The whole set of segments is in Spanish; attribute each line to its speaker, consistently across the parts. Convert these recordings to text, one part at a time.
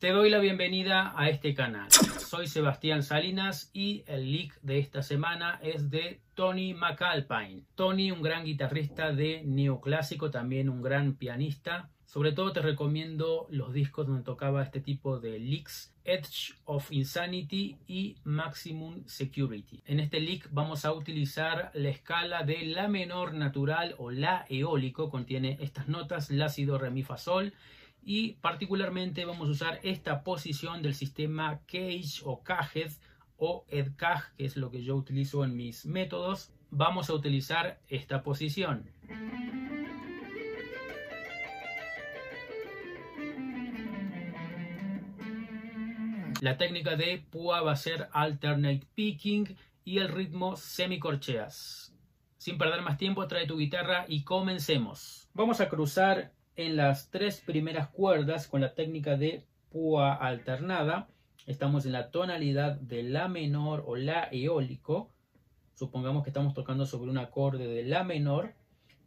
Speaker 1: Te doy la bienvenida a este canal. Soy Sebastián Salinas y el leak de esta semana es de Tony McAlpine. Tony, un gran guitarrista de neoclásico, también un gran pianista. Sobre todo te recomiendo los discos donde tocaba este tipo de leaks, Edge of Insanity y Maximum Security. En este leak vamos a utilizar la escala de La menor natural o La eólico, contiene estas notas, La, Si, Do, Re, Mi, Fa, Sol y particularmente vamos a usar esta posición del sistema Cage o Caged o EdCag, que es lo que yo utilizo en mis métodos. Vamos a utilizar esta posición. La técnica de púa va a ser alternate picking y el ritmo semicorcheas. Sin perder más tiempo, trae tu guitarra y comencemos. Vamos a cruzar en las tres primeras cuerdas con la técnica de púa alternada. Estamos en la tonalidad de La menor o La eólico. Supongamos que estamos tocando sobre un acorde de La menor.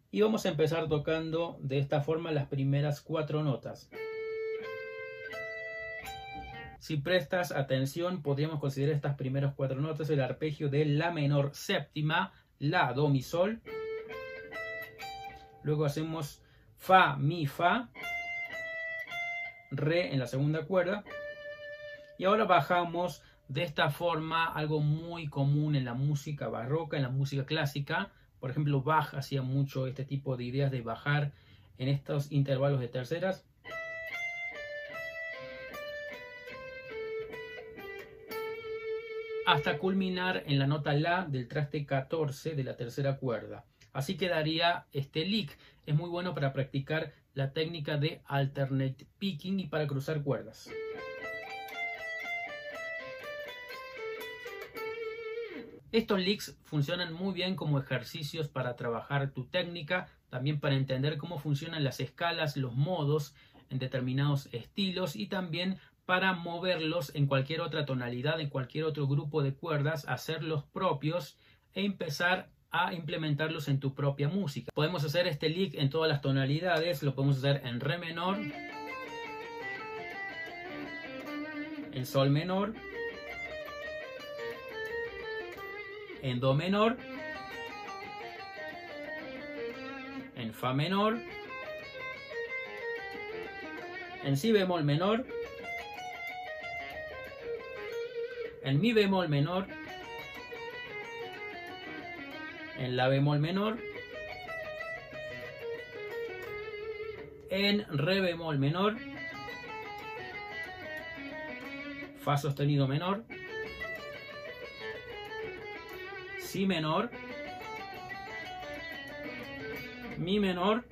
Speaker 1: Y vamos a empezar tocando de esta forma las primeras cuatro notas. Si prestas atención, podríamos considerar estas primeras cuatro notas el arpegio de La menor séptima, La, Do, Mi, Sol. Luego hacemos Fa, Mi, Fa, Re en la segunda cuerda. Y ahora bajamos de esta forma algo muy común en la música barroca, en la música clásica. Por ejemplo, Bach hacía mucho este tipo de ideas de bajar en estos intervalos de terceras. Hasta culminar en la nota La del traste 14 de la tercera cuerda. Así quedaría este lick. Es muy bueno para practicar la técnica de alternate picking y para cruzar cuerdas. Estos licks funcionan muy bien como ejercicios para trabajar tu técnica, también para entender cómo funcionan las escalas, los modos en determinados estilos y también para moverlos en cualquier otra tonalidad, en cualquier otro grupo de cuerdas, hacerlos propios e empezar a implementarlos en tu propia música. Podemos hacer este lick en todas las tonalidades, lo podemos hacer en re menor, en sol menor, en do menor, en fa menor, en si bemol menor, en mi bemol menor, en la bemol menor, en re bemol menor, fa sostenido menor, si menor, mi menor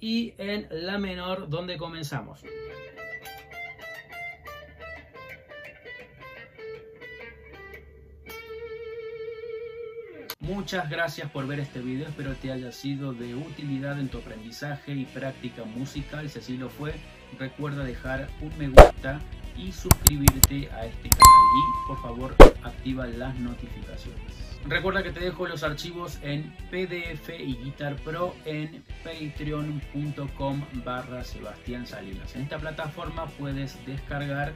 Speaker 1: y en la menor donde comenzamos. Muchas gracias por ver este video, espero te haya sido de utilidad en tu aprendizaje y práctica musical. Si así lo fue, recuerda dejar un me gusta y suscribirte a este canal y por favor activa las notificaciones. Recuerda que te dejo los archivos en PDF y Guitar Pro en patreon.com barra Sebastián Salinas. En esta plataforma puedes descargar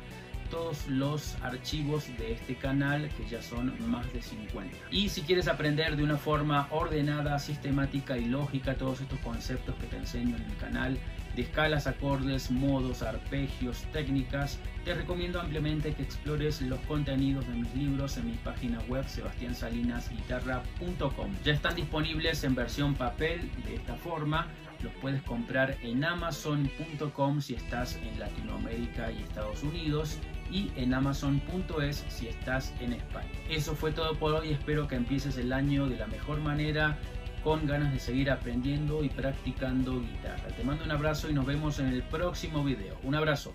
Speaker 1: todos los archivos de este canal que ya son más de 50 y si quieres aprender de una forma ordenada sistemática y lógica todos estos conceptos que te enseño en el canal escalas, acordes, modos, arpegios, técnicas, te recomiendo ampliamente que explores los contenidos de mis libros en mi página web sebastiansalinasguitarra.com. Ya están disponibles en versión papel de esta forma, los puedes comprar en amazon.com si estás en Latinoamérica y Estados Unidos y en amazon.es si estás en España. Eso fue todo por hoy, espero que empieces el año de la mejor manera, con ganas de seguir aprendiendo y practicando guitarra. Te mando un abrazo y nos vemos en el próximo video. Un abrazo.